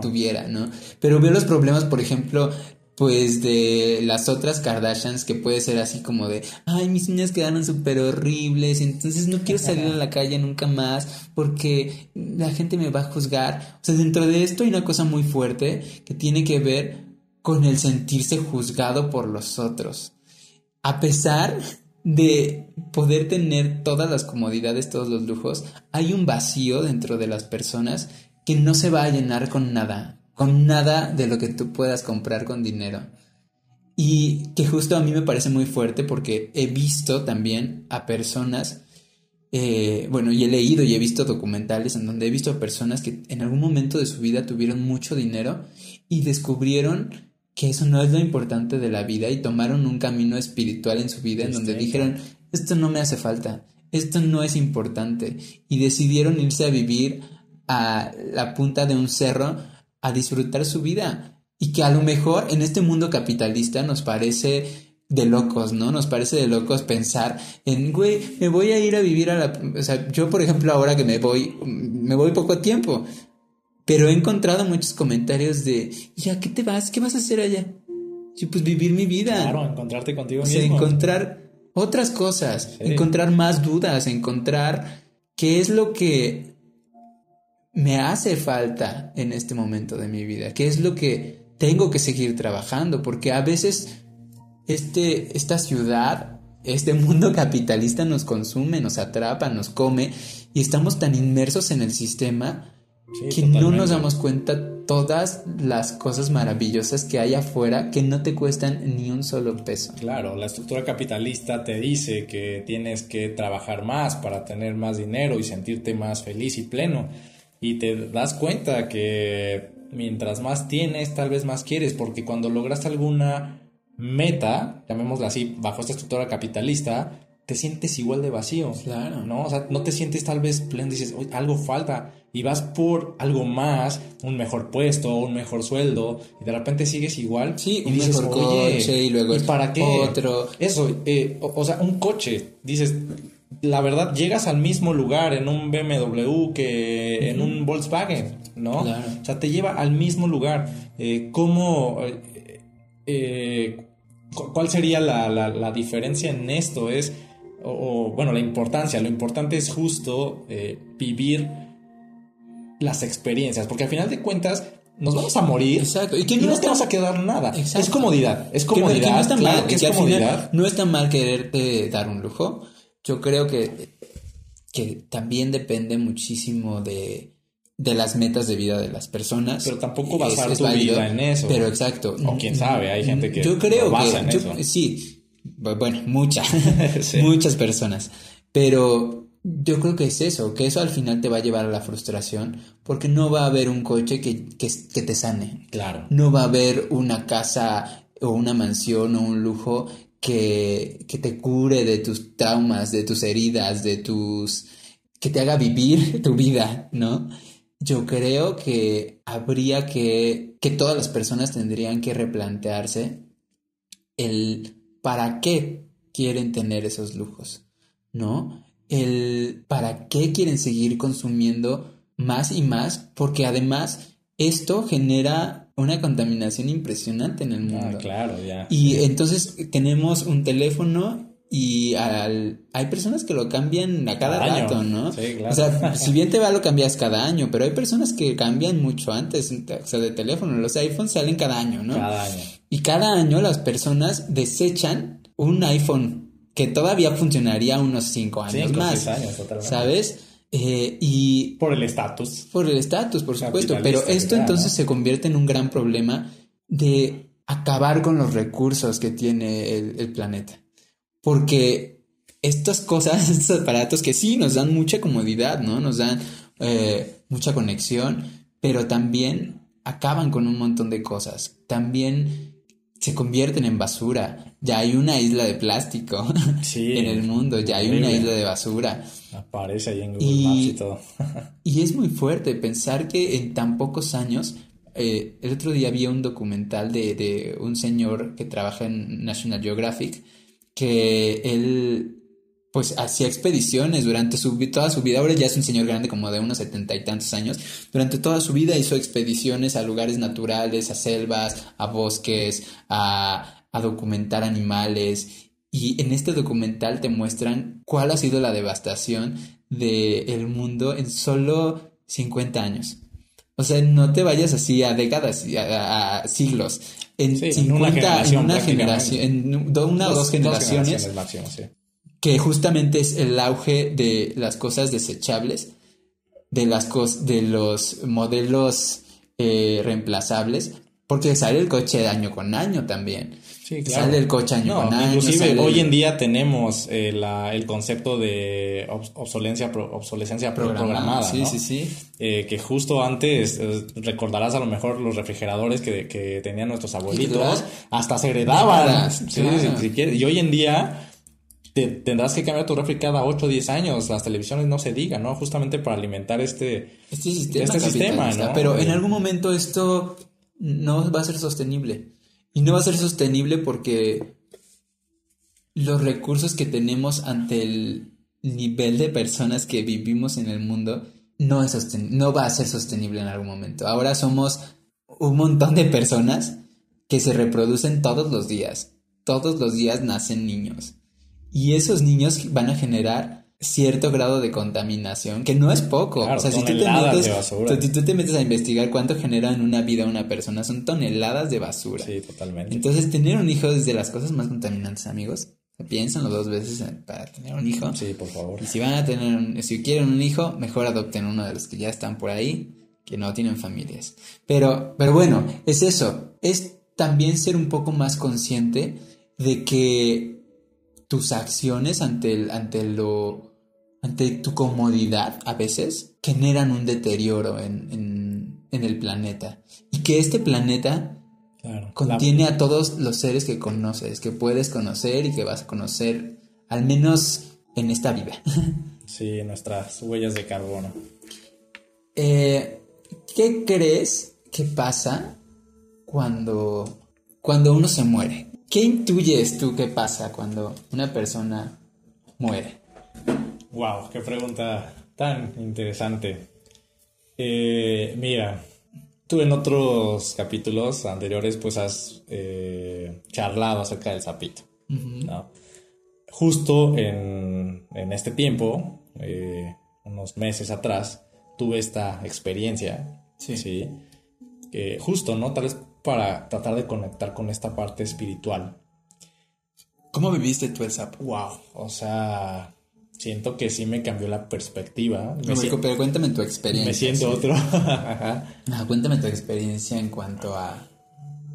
tuviera, ¿no? Pero veo los problemas, por ejemplo, pues de las otras Kardashians que puede ser así como de, ay, mis uñas quedaron súper horribles, entonces no quiero salir a la calle nunca más porque la gente me va a juzgar. O sea, dentro de esto hay una cosa muy fuerte que tiene que ver con el sentirse juzgado por los otros. A pesar de poder tener todas las comodidades, todos los lujos, hay un vacío dentro de las personas que no se va a llenar con nada con nada de lo que tú puedas comprar con dinero. Y que justo a mí me parece muy fuerte porque he visto también a personas, eh, bueno, y he leído y he visto documentales en donde he visto a personas que en algún momento de su vida tuvieron mucho dinero y descubrieron que eso no es lo importante de la vida y tomaron un camino espiritual en su vida en donde dijeron, esto no me hace falta, esto no es importante y decidieron irse a vivir a la punta de un cerro a disfrutar su vida y que a lo mejor en este mundo capitalista nos parece de locos, ¿no? Nos parece de locos pensar en, güey, me voy a ir a vivir a la... O sea, yo por ejemplo ahora que me voy, me voy poco tiempo, pero he encontrado muchos comentarios de, ya, ¿qué te vas? ¿Qué vas a hacer allá? Yo, pues vivir mi vida. Claro, encontrarte contigo o sea, encontrar otras cosas, encontrar más dudas, encontrar qué es lo que me hace falta en este momento de mi vida, qué es lo que tengo que seguir trabajando, porque a veces este, esta ciudad, este mundo capitalista nos consume, nos atrapa, nos come, y estamos tan inmersos en el sistema que no nos damos cuenta todas las cosas maravillosas que hay afuera que no te cuestan ni un solo peso. Claro, la estructura capitalista te dice que tienes que trabajar más para tener más dinero y sentirte más feliz y pleno. Y te das cuenta que mientras más tienes, tal vez más quieres, porque cuando logras alguna meta, llamémosla así, bajo esta estructura capitalista, te sientes igual de vacío. Claro. ¿No? O sea, no te sientes tal vez pleno, dices, algo falta y vas por algo más, un mejor puesto, un mejor sueldo, y de repente sigues igual. Sí, y un dices, mejor coche, y luego para qué? Otro. Eso, eh, o, sea, un coche, dices, la verdad, llegas al mismo lugar en un BMW que en un Volkswagen, ¿no? O sea, te lleva al mismo lugar. Eh, ¿Cómo... Eh, eh, ¿Cuál sería la, la, diferencia en esto? Es, o, bueno, la importancia. Lo importante es justo vivir las experiencias, porque al final de cuentas nos vamos a morir Exacto. y, que no, te vas a quedar nada. Es comodidad, es comodidad. no está mal, que, es no está mal quererte dar un lujo. Yo creo que, que también depende muchísimo de, de las metas de vida de las personas. Pero tampoco basar es, tu vida en eso. Pero exacto. O quién sabe, hay gente que yo creo basa en eso. Sí, bueno, muchas, muchas personas. Pero yo creo que es eso, que eso al final te va a llevar a la frustración, porque no va a haber un coche que, que, que te sane. Claro. No va a haber una casa o una mansión o un lujo que, que te cure de tus traumas, de tus heridas, de tus... que te haga vivir tu vida, ¿no? Yo creo que habría que, que todas las personas tendrían que replantearse el para qué quieren tener esos lujos, ¿no? el para qué quieren seguir consumiendo más y más, porque además esto genera una contaminación impresionante en el ah, mundo. claro, ya. Y entonces tenemos un teléfono y al, hay personas que lo cambian a cada, rato, ¿no? Sí, claro. O sea, si bien te va lo cambias cada año, pero hay personas que cambian mucho antes, o sea, de teléfono. Los iPhones salen cada año, ¿no? Cada año. Y cada año las personas desechan un iPhone que todavía funcionaría unos cinco años más. años, ¿Sabes? Eh, y... Por el estatus. Por el estatus, por supuesto. Pero esto entonces se convierte en un gran problema de acabar con los recursos que tiene el, planeta. Porque estas cosas, estos aparatos que sí nos dan mucha comodidad, ¿no? Nos dan eh, mucha conexión, pero también acaban con un montón de cosas. También se convierten en basura. Ya hay una isla de plástico en el mundo, ya hay una isla de basura. Aparece ahí en Google Maps y todo. y es muy fuerte pensar que en tan pocos años, eh, el otro día vi un documental de, de un señor que trabaja en National Geographic, que él pues hacía expediciones durante su, toda su vida. Ahora ya es un señor grande como de unos setenta y tantos años. Durante toda su vida hizo expediciones a lugares naturales, a selvas, a bosques, a, a documentar animales. Y en este documental te muestran cuál ha sido la devastación del mundo en solo 50 años. O sea, no te vayas así a décadas, a, siglos. En 50, en una generación, en una, generación, en una o dos, generaciones, que justamente es el auge de las cosas desechables, de, las de los modelos eh, reemplazables, porque sale el coche de año con año también. Sí, claro. Sale el coche año No, con año, inclusive hoy en día tenemos eh, la- el concepto de obs- obsolencia, pro- obsolescencia pro- programada, Sí, ¿no? sí, sí. Eh, que justo antes eh, recordarás a lo mejor los refrigeradores que, que tenían nuestros abuelitos, hasta se heredaban. Décadas, Sí, claro. si- si quieres. Y hoy en día te- tendrás que cambiar tu refri cada 8 o 10 años, las televisiones no se digan, ¿no? Justamente para alimentar este... Este sistema, Este sistema, ¿no? Pero en Eh. algún momento esto no va a ser sostenible. Y no va a ser sostenible porque los recursos que tenemos ante el nivel de personas que vivimos en el mundo no, es sosten- no va a ser sostenible en algún momento. Ahora somos un montón de personas que se reproducen todos los días. Todos los días nacen niños. Y esos niños van a generar cierto grado de contaminación, que no es poco. Claro, o sea, si tú, te metes, si tú te metes a investigar cuánto genera en una vida una persona, son toneladas de basura. Sí, totalmente. Entonces, tener un hijo es de las cosas más contaminantes, amigos. Piénsenlo dos veces eh, para tener un hijo. Sí, por favor. Y si van a tener, un- si quieren un hijo, mejor adopten uno de los que ya están por ahí, que no tienen familias. Pero, pero bueno, es eso. Es también ser un poco más consciente de que tus acciones ante el, ante lo, ante tu comodidad a veces generan un deterioro en, en, en el planeta. Y que este planeta Claro. contiene a todos los seres que conoces, que puedes conocer y que vas a conocer, al menos en esta vida. Sí, nuestras huellas de carbono. Eh, ¿Qué crees que pasa cuando, cuando uno se muere? ¿Qué intuyes tú que pasa cuando una persona muere? Wow, qué pregunta tan interesante. Eh, mira, tú en otros capítulos anteriores pues has eh, charlado acerca del sapito. ¿no? Justo en, en este tiempo, eh, unos meses atrás, tuve esta experiencia. Sí. que justo, ¿no? Tal vez para tratar de conectar con esta parte espiritual. ¿Cómo viviste tú el sapo? Wow, o sea, siento que sí me cambió la perspectiva. Me, si- pero cuéntame tu experiencia. me siento sí. otro. No, cuéntame tu experiencia en cuanto a...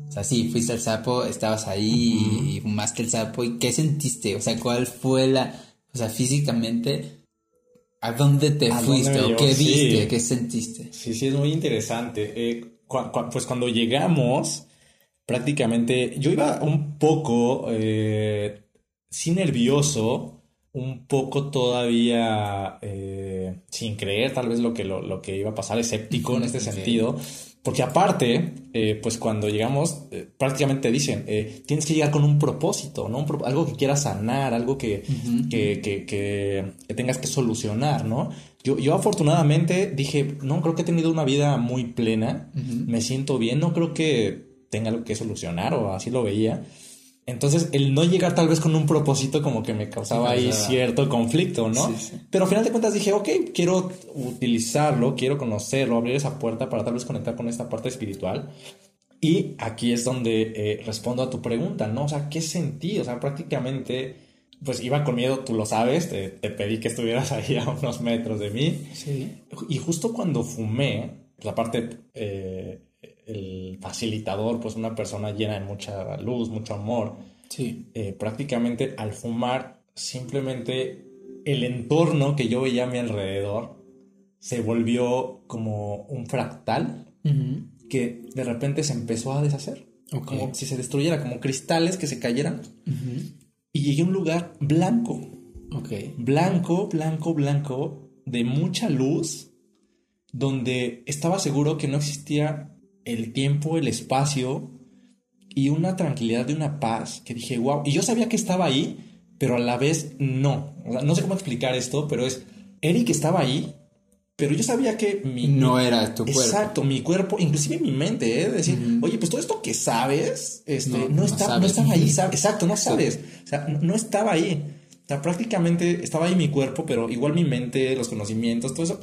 O sea, sí, fuiste al sapo, estabas ahí y fumaste el sapo. ¿Y qué sentiste? O sea, ¿cuál fue la... O sea, físicamente, ¿a dónde te ¿A fuiste? dónde me ¿O qué? Sí. viste? ¿Qué sentiste? Sí, sí, es muy interesante. Eh, pues cuando llegamos, prácticamente yo iba un poco, eh, sí nervioso, un poco todavía eh, sin creer tal vez lo que, lo, lo que iba a pasar, escéptico en este sentido. Porque aparte, eh, pues cuando llegamos, eh, prácticamente te dicen, eh, tienes que llegar con un propósito, ¿no? Un pro- algo que quieras sanar, algo que, que- que tengas que solucionar, ¿no? Yo, yo afortunadamente dije, no, creo que he tenido una vida muy plena, me siento bien, no creo que tenga algo que solucionar o así lo veía. Entonces, el no llegar tal vez con un propósito como que me causaba Sí, ahí causaba. cierto conflicto, ¿no? Sí, sí. Pero al final de cuentas dije, ok, quiero utilizarlo, quiero conocerlo, abrir esa puerta para tal vez conectar con esta parte espiritual. Y aquí es donde eh, respondo a tu pregunta, ¿no? O sea, ¿qué sentí? O sea, prácticamente, pues iba con miedo, tú lo sabes, te, te pedí que estuvieras ahí a unos metros de mí. Sí. Y justo cuando fumé, pues aparte eh, el facilitador, pues una persona llena de mucha luz, mucho amor, Sí. eh, prácticamente al fumar, simplemente el entorno que yo veía a mi alrededor se volvió como un fractal que de repente se empezó a deshacer. Como si se destruyera, como cristales que se cayeran. Ujú. Y llegué a un lugar blanco, Ok. blanco, blanco, blanco, de mucha luz, donde estaba seguro que no existía el tiempo, el espacio y una tranquilidad de una paz que dije, wow. Y yo sabía que estaba ahí, pero a la vez no. O sea, no sé cómo explicar esto, pero es, Eric estaba ahí, pero yo sabía que mi... No era tu cuerpo. Exacto, mi cuerpo, inclusive mi mente, ¿eh? decir, oye, pues todo esto que sabes, este, No, no, no está, no sabes. estaba ahí, ¿sabes? Exacto, no sabes. O sea, no, no estaba ahí. O sea, prácticamente estaba ahí mi cuerpo, pero igual mi mente, los conocimientos, todo eso,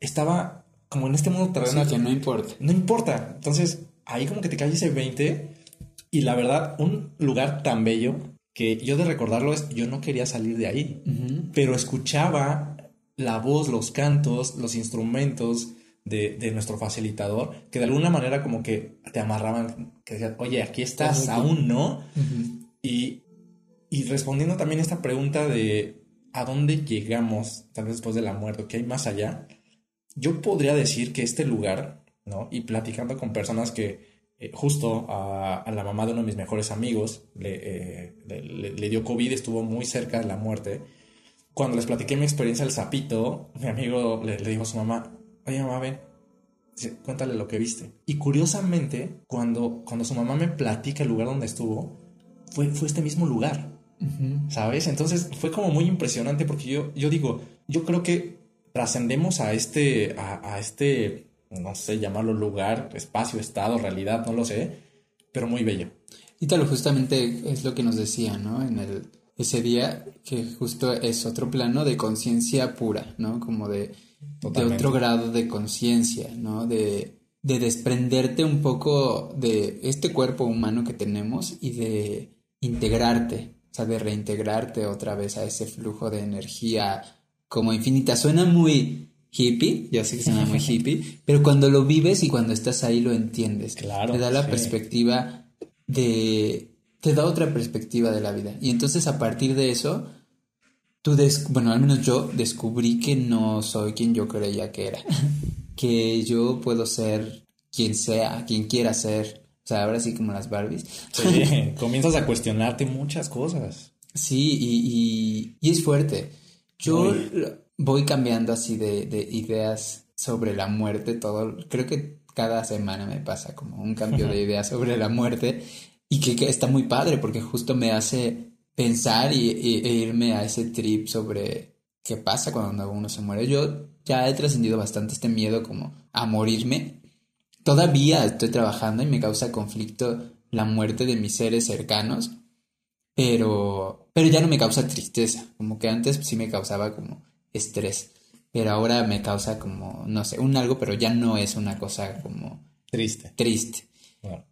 estaba como en este mundo Sí, terrenal. que no importa. No importa. Entonces, ahí como que te cae ese 20 y la verdad, un lugar tan bello que yo de recordarlo es, yo no quería salir de ahí, Ujú. pero escuchaba la voz, los cantos, los instrumentos de, nuestro facilitador, que de alguna manera como que te amarraban, que decían, oye, aquí estás, aún no. y, y respondiendo también a esta pregunta de a dónde llegamos, tal vez después de la muerte, qué hay más allá, yo podría decir que este lugar, ¿no? Y platicando con personas que eh, justo a, la mamá de uno de mis mejores amigos eh, le, le, dio COVID, estuvo muy cerca de la muerte. Cuando les platiqué mi experiencia del sapito, mi amigo le, le dijo a su mamá, oye mamá, ven, cuéntale lo que viste. Y curiosamente, cuando, cuando su mamá me platica el lugar donde estuvo, fue, fue este mismo lugar. ¿Sabes? Entonces fue como muy impresionante porque yo, yo digo, yo creo que trascendemos a este, a, a este no sé, llamarlo lugar, espacio, estado, realidad, no lo sé, pero muy bello. Y tal, justamente es lo que nos decía, ¿no? En el, ese día, que justo es otro plano de conciencia pura, ¿no? Como de, de otro grado de conciencia, ¿no? De, de desprenderte un poco de este cuerpo humano que tenemos y de integrarte, o sea, de reintegrarte otra vez a ese flujo de energía como infinita. Suena muy hippie, yo sé que suena muy hippie, pero cuando lo vives y cuando estás ahí lo entiendes. Claro. Te da la perspectiva de... te da otra perspectiva de la vida. Y entonces a partir de eso, tú, des... bueno, al menos yo descubrí que no soy quien yo creía que era. que yo puedo ser quien sea, quien quiera ser. O sea, ahora sí como las Barbies. Comienzas a cuestionarte muchas cosas. Sí, y, y, es fuerte. Yo voy cambiando así de, de ideas sobre la muerte, todo, creo que cada semana me pasa como un cambio de ideas sobre la muerte y que, está muy padre porque justo me hace pensar y, e irme a ese trip sobre qué pasa cuando uno se muere. Yo ya he trascendido bastante este miedo como a morirme. Todavía estoy trabajando y me causa conflicto la muerte de mis seres cercanos, pero, pero ya no me causa tristeza, como que antes sí me causaba como estrés. Pero ahora me causa como, no sé, un algo, pero ya no es una cosa como... Triste. Triste.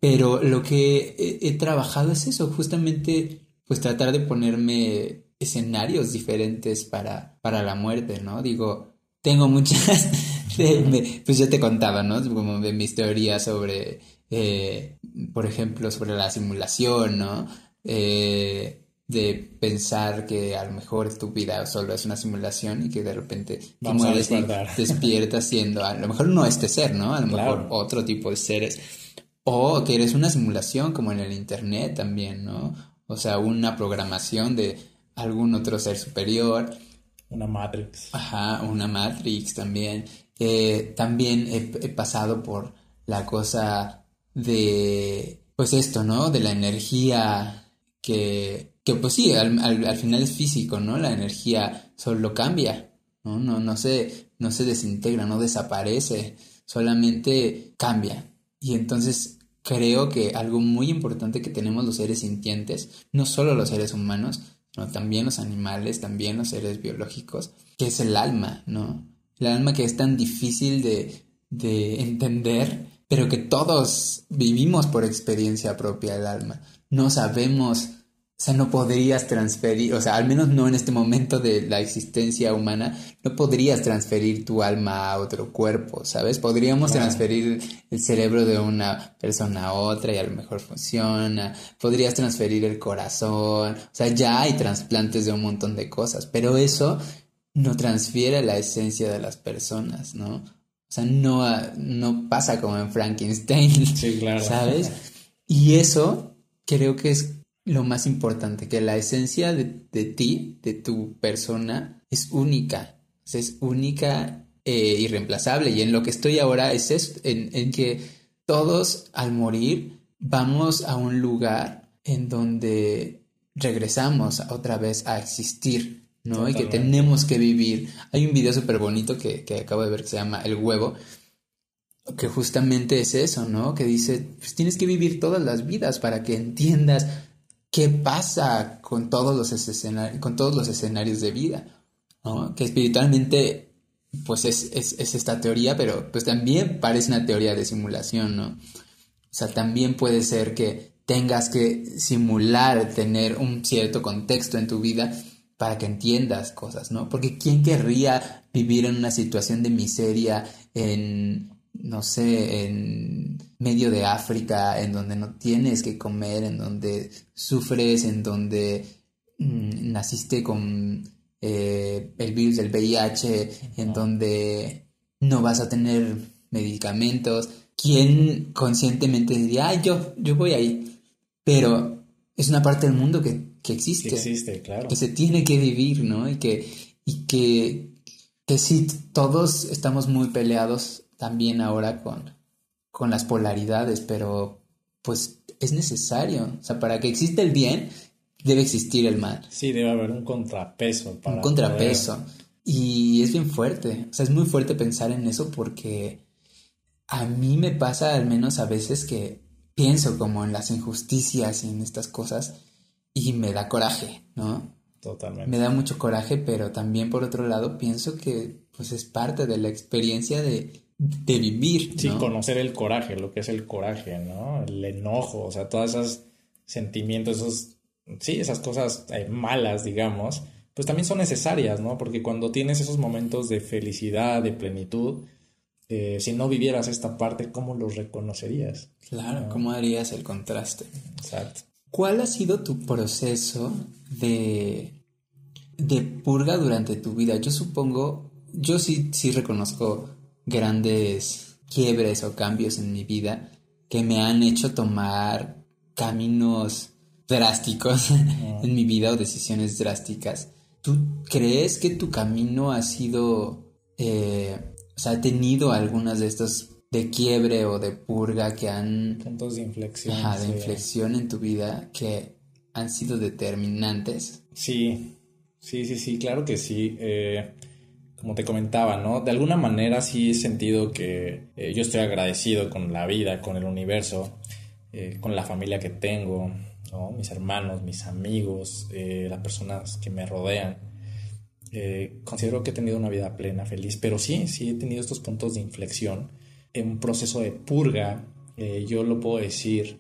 Pero lo que he, trabajado es eso, justamente pues tratar de ponerme escenarios diferentes para, para la muerte, ¿no? Digo, tengo muchas, pues yo te contaba, ¿no? Como de mis teorías sobre, eh, por ejemplo, sobre la simulación, ¿no? Eh, de pensar que a lo mejor tu vida solo es una simulación y que de repente Vamos a despiertas siendo a lo mejor no este ser, ¿no? A lo mejor otro tipo de seres. O que eres una simulación como en el internet también, ¿no? O sea, una programación de algún otro ser superior. Una Matrix. Ajá, una Matrix también. Eh, también he pasado por la cosa de, pues esto, ¿no? De la energía que que pues sí, al, al, final es físico, ¿no? La energía solo cambia, ¿no? No, no, se, no se desintegra, no desaparece, solamente cambia. Y entonces creo que algo muy importante que tenemos los seres sintientes, no solo los seres humanos, sino también los animales, también los seres biológicos, que es el alma, ¿no? El alma que es tan difícil de, de entender, pero que todos vivimos por experiencia propia el alma. No sabemos o sea, no podrías transferir, o sea, al menos no en este momento de la existencia humana, no podrías transferir tu alma a otro cuerpo, ¿sabes? Podríamos transferir el cerebro de una persona a otra y a lo mejor funciona, podrías transferir el corazón, o sea, ya hay trasplantes de un montón de cosas, pero eso no transfiere la esencia de las personas, ¿no? O sea, no, no pasa como en Frankenstein, sí, claro. ¿sabes? Y eso creo que es lo más importante, que la esencia de, ti, de tu persona, es única. Es única e irreemplazable. Y en lo que estoy ahora es esto, en, que todos al morir vamos a un lugar en donde regresamos otra vez a existir, ¿no? Y que tenemos que vivir. Hay un video súper bonito que, que acabo de ver que se llama El huevo, que justamente es eso, ¿no? Que dice, pues tienes que vivir todas las vidas para que entiendas qué pasa con todos los, escenarios, con todos los escenarios de vida, Que espiritualmente, pues es, esta teoría, pero pues también parece una teoría de simulación, ¿no? O sea, también puede ser que tengas que simular tener un cierto contexto en tu vida para que entiendas cosas, ¿no? Porque ¿quién querría vivir en una situación de miseria en, no sé, en medio de África, en donde no tienes que comer, en donde sufres, en donde mm, naciste con eh, el virus del VIH, en donde no vas a tener medicamentos? ¿Quién conscientemente diría, ay, yo, yo voy ahí? Pero es una parte del mundo que que existe. Que existe, claro. Que se tiene que vivir, ¿no? Y que, y que, que sí, todos estamos muy peleados también ahora con, con las polaridades, pero pues es necesario. O sea, para que exista el bien, debe existir el mal. Sí, debe haber un contrapeso. Para un contrapeso. Y es bien fuerte. O sea, es muy fuerte pensar en eso porque a mí me pasa al menos a veces que pienso como en las injusticias y en estas cosas y me da coraje, ¿no? Totalmente. Me da mucho coraje, pero también por otro lado pienso que pues es parte de la experiencia de, de vivir. Sí, conocer el coraje, lo que es el coraje, ¿no? El enojo, o sea, todos esos sentimientos, esos, sí, esas cosas eh, malas, digamos, pues también son necesarias, ¿no? Porque cuando tienes esos momentos de felicidad, de plenitud, eh, si no vivieras esta parte, ¿cómo los reconocerías? Claro, ¿cómo harías el contraste? Exacto. ¿Cuál ha sido tu proceso de, de purga durante tu vida? Yo supongo, yo sí, sí reconozco grandes quiebres o cambios en mi vida que me han hecho tomar caminos drásticos en mi vida o decisiones drásticas. ¿Tú crees que tu camino ha sido, eh, o sea, ha tenido algunas de estas de quiebre o de purga que han... Puntos de inflexión. de inflexión en tu vida que han sido determinantes. Sí, sí, sí, sí, claro que sí. Eh, como te comentaba, ¿no? De alguna manera sí he sentido que eh, yo estoy agradecido con la vida, con el universo, eh, con la familia que tengo, ¿no? Mis hermanos, mis amigos, las personas que me rodean. considero que he tenido una vida plena, feliz, pero sí, sí he tenido estos puntos de inflexión un proceso de purga, eh, yo lo puedo decir,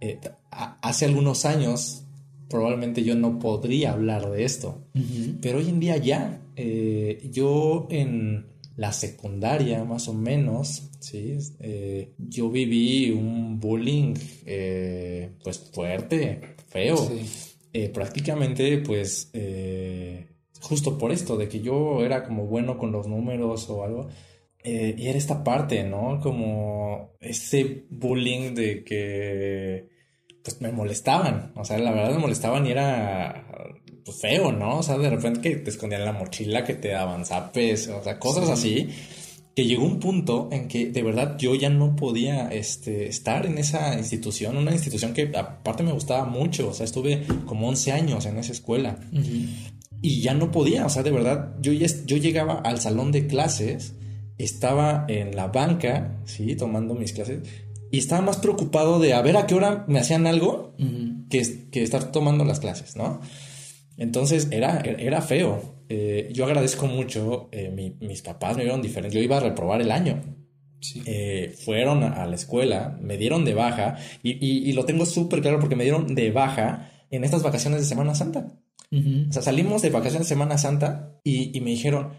eh, hace algunos años probablemente yo no podría hablar de esto, pero hoy en día ya, eh, yo en la secundaria más o menos, ¿sí? yo viví un bullying pues fuerte, feo, prácticamente pues justo por esto, de que yo era como bueno con los números o algo, eh, y era esta parte, ¿no? Como ese bullying de que pues me molestaban, o sea, la verdad me molestaban y era pues, feo, ¿no? O sea, de repente que te escondían la mochila, que te daban zapes, o sea, cosas así, que llegó un punto en que de verdad yo ya no podía este, estar en esa institución, una institución que aparte me gustaba mucho, o sea, estuve como 11 años en esa escuela. Y ya no podía, o sea, de verdad, yo, yo llegaba al salón de clases estaba en la banca, sí, tomando mis clases, y estaba más preocupado de a ver a qué hora me hacían algo que, que, estar tomando las clases, ¿no? Entonces era, era feo. Eh, yo agradezco mucho, eh, mis papás me vieron diferente, yo iba a reprobar el año. Eh, fueron a, la escuela, me dieron de baja, y, lo tengo súper claro porque me dieron de baja en estas vacaciones de Semana Santa. O sea, salimos de vacaciones de Semana Santa y, y me dijeron,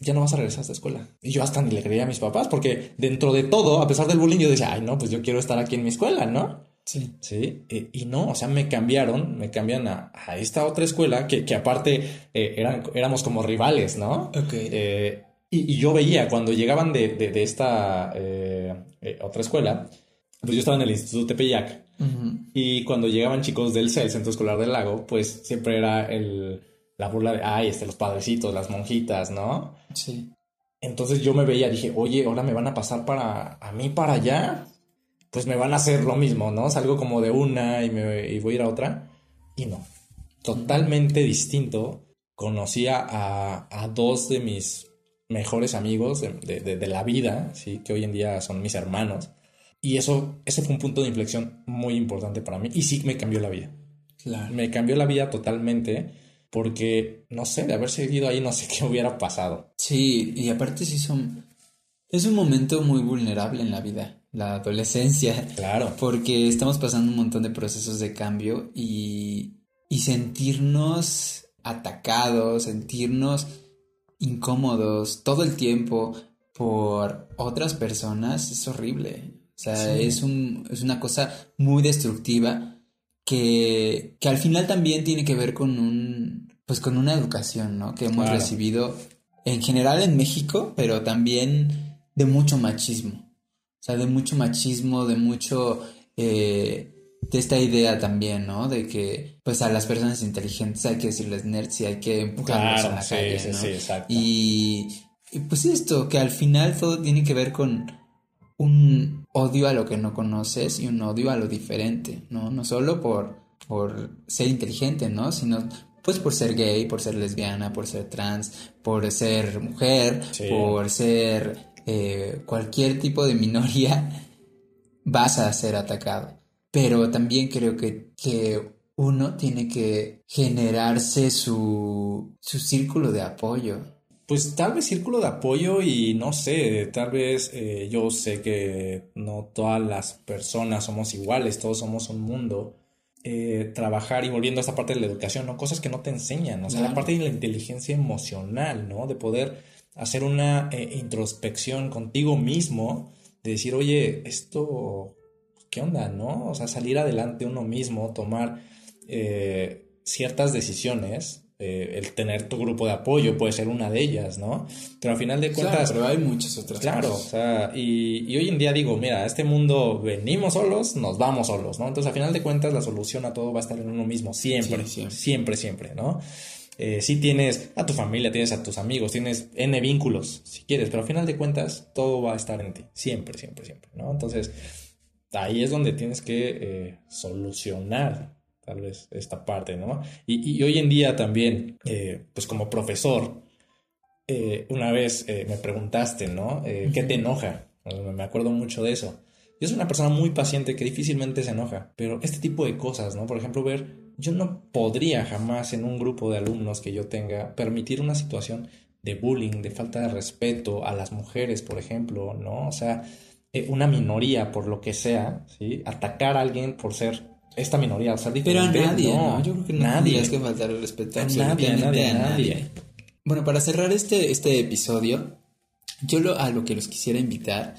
ya no vas a regresar a esta escuela. Y yo hasta ni le creía a mis papás, porque dentro de todo, a pesar del bullying, yo decía, ay, no, pues yo quiero estar aquí en mi escuela, ¿no? Sí. Sí. Eh, y no, o sea, me cambiaron, me cambian a, esta otra escuela que, que aparte eh, eran, éramos como rivales, ¿no? Ok. Eh, y, yo veía cuando llegaban de, de, esta otra escuela, pues yo estaba en el Instituto Tepeyac. Y cuando llegaban chicos del CEL, Centro Escolar del Lago, pues siempre era el la burla de, ay, este, los padrecitos, las monjitas, ¿no? Sí. Entonces yo me veía, dije, oye, ahora me van a pasar para, a mí para allá, pues me van a hacer lo mismo, ¿no? Salgo como de una y, me, y voy a ir a otra. Y no, totalmente distinto. Conocía a, a dos de mis mejores amigos de, de, de, la vida, ¿sí? Que hoy en día son mis hermanos. Y eso, ese fue un punto de inflexión muy importante para mí. Y sí me cambió la vida. Claro. Me cambió la vida totalmente porque, no sé, de haber seguido ahí no sé qué hubiera pasado. Sí, y aparte sí son... Es un momento muy vulnerable en la vida, la adolescencia. Claro. Porque estamos pasando un montón de procesos de cambio y, y sentirnos atacados, sentirnos incómodos todo el tiempo por otras personas es horrible. O sea, es, un, es una cosa muy destructiva que, que al final también tiene que ver con un, pues con una educación, ¿no? Que hemos recibido en general en México, pero también de mucho machismo. O sea, de mucho machismo, de mucho... Eh, de esta idea también, ¿no? De que, pues, a las personas inteligentes hay que decirles nerds y hay que empujarlos a la calle, ¿no? Sí, exacto. Y, y, pues esto, que al final todo tiene que ver con un odio a lo que no conoces y un odio a lo diferente, ¿no? No solo por, por ser inteligente, ¿no? Sino pues por ser gay, por ser lesbiana, por ser trans, por ser mujer, por ser eh, cualquier tipo de minoría, vas a ser atacado. Pero también creo que, que uno tiene que generarse su, su círculo de apoyo. Pues tal vez círculo de apoyo y no sé, tal vez eh, yo sé que no todas las personas somos iguales, todos somos un mundo eh, trabajar y volviendo a esta parte de la educación, ¿no? Cosas que no te enseñan, o sea, la parte de la inteligencia emocional, ¿no? De poder hacer una eh, introspección contigo mismo, de decir, oye, esto, ¿qué onda, no? O sea, salir adelante uno mismo, tomar eh, ciertas decisiones eh, el tener tu grupo de apoyo puede ser una de ellas, ¿no? Pero al final de cuentas... pero hay muchas otras Claro, o sea, y, hoy en día digo, mira, a este mundo venimos solos, nos vamos solos, ¿no? Entonces al final de cuentas la solución a todo va a estar en uno mismo, siempre, siempre, siempre, ¿no? Eh, si tienes a tu familia, tienes a tus amigos, tienes N vínculos, si quieres, pero al final de cuentas todo va a estar en ti, siempre, siempre, siempre, ¿no? Entonces ahí es donde tienes que eh, solucionar tal vez esta parte, ¿no? Y, hoy en día también, eh, pues como profesor, eh, una vez me preguntaste, ¿no? ¿Qué te enoja? Me acuerdo mucho de eso. Yo soy una persona muy paciente que difícilmente se enoja, pero este tipo de cosas, ¿no? Por ejemplo, ver, yo no podría jamás en un grupo de alumnos que yo tenga permitir una situación de bullying, de falta de respeto a las mujeres, por ejemplo, ¿no? O sea, una minoría por lo que sea, ¿sí? Atacar a alguien por ser esta minoría, o sea, diferente. Pero a nadie, no, yo creo que nadie. es que faltar el respeto a nadie, a nadie, a nadie. Bueno, para cerrar este, este episodio, yo lo, a lo que los quisiera invitar,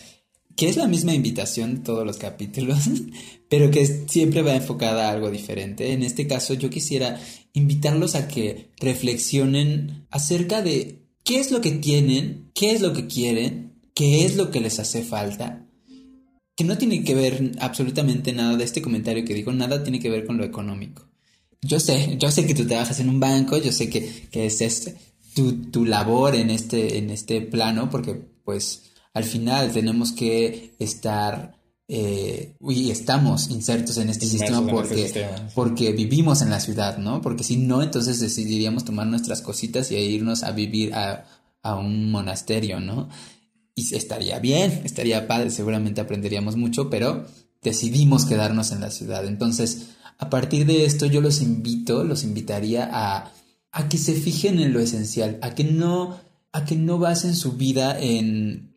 que es la misma invitación de todos los capítulos, pero que siempre va enfocada a algo diferente. En este caso, yo quisiera invitarlos a que reflexionen acerca de qué es lo que tienen, qué es lo que quieren, qué es lo que les hace falta que no tiene que ver absolutamente nada de este comentario que digo, nada tiene que ver con lo económico. Yo sé, yo sé que tú trabajas en un banco, yo sé que, es este, tu, labor en este, en este plano, porque pues al final tenemos que estar eh, y estamos insertos en este sistema este porque, porque vivimos en la ciudad, ¿no? Porque si no, entonces decidiríamos tomar nuestras cositas y irnos a vivir a, a un monasterio, ¿no? y estaría bien, estaría padre, seguramente aprenderíamos mucho, pero decidimos quedarnos en la ciudad. Entonces, a partir de esto yo los invito, los invitaría a, a que se fijen en lo esencial, a que no, a que no basen su vida en,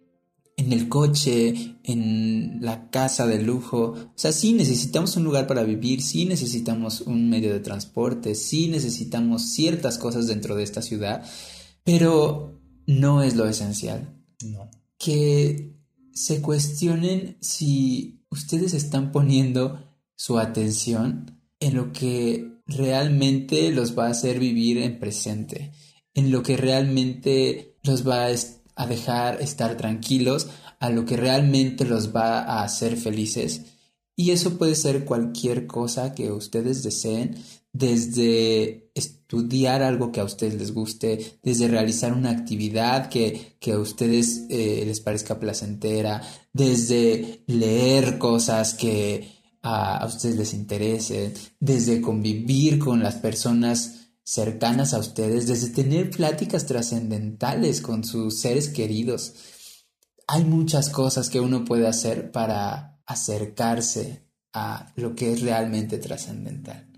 en el coche, en la casa de lujo. O sea, sí necesitamos un lugar para vivir, sí necesitamos un medio de transporte, sí necesitamos ciertas cosas dentro de esta ciudad, pero no es lo esencial. No que se cuestionen si ustedes están poniendo su atención en lo que realmente los va a hacer vivir en presente, en lo que realmente los va a, dejar estar tranquilos, a lo que realmente los va a hacer felices. Y eso puede ser cualquier cosa que ustedes deseen, desde estudiar algo que a ustedes les guste, desde realizar una actividad que, a ustedes eh, les parezca placentera, desde leer cosas que a, a ustedes les interesen, desde convivir con las personas cercanas a ustedes, desde tener pláticas trascendentales con sus seres queridos. Hay muchas cosas que uno puede hacer para acercarse a lo que es realmente trascendental.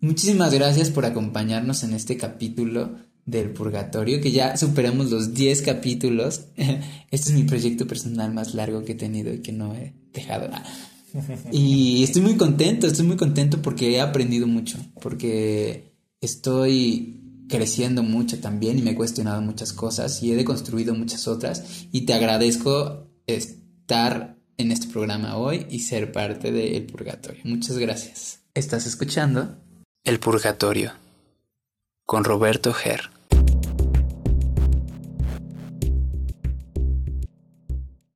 Muchísimas gracias por acompañarnos en este capítulo del purgatorio, que ya superamos los 10 capítulos. Este es mi proyecto personal más largo que he tenido y que no he dejado. Y estoy muy contento, estoy muy contento porque he aprendido mucho, porque estoy creciendo mucho también y me he cuestionado muchas cosas y he deconstruido muchas otras y te agradezco estar en este programa hoy y ser parte de El Purgatorio. Muchas gracias. Estás escuchando El Purgatorio con Roberto Ger.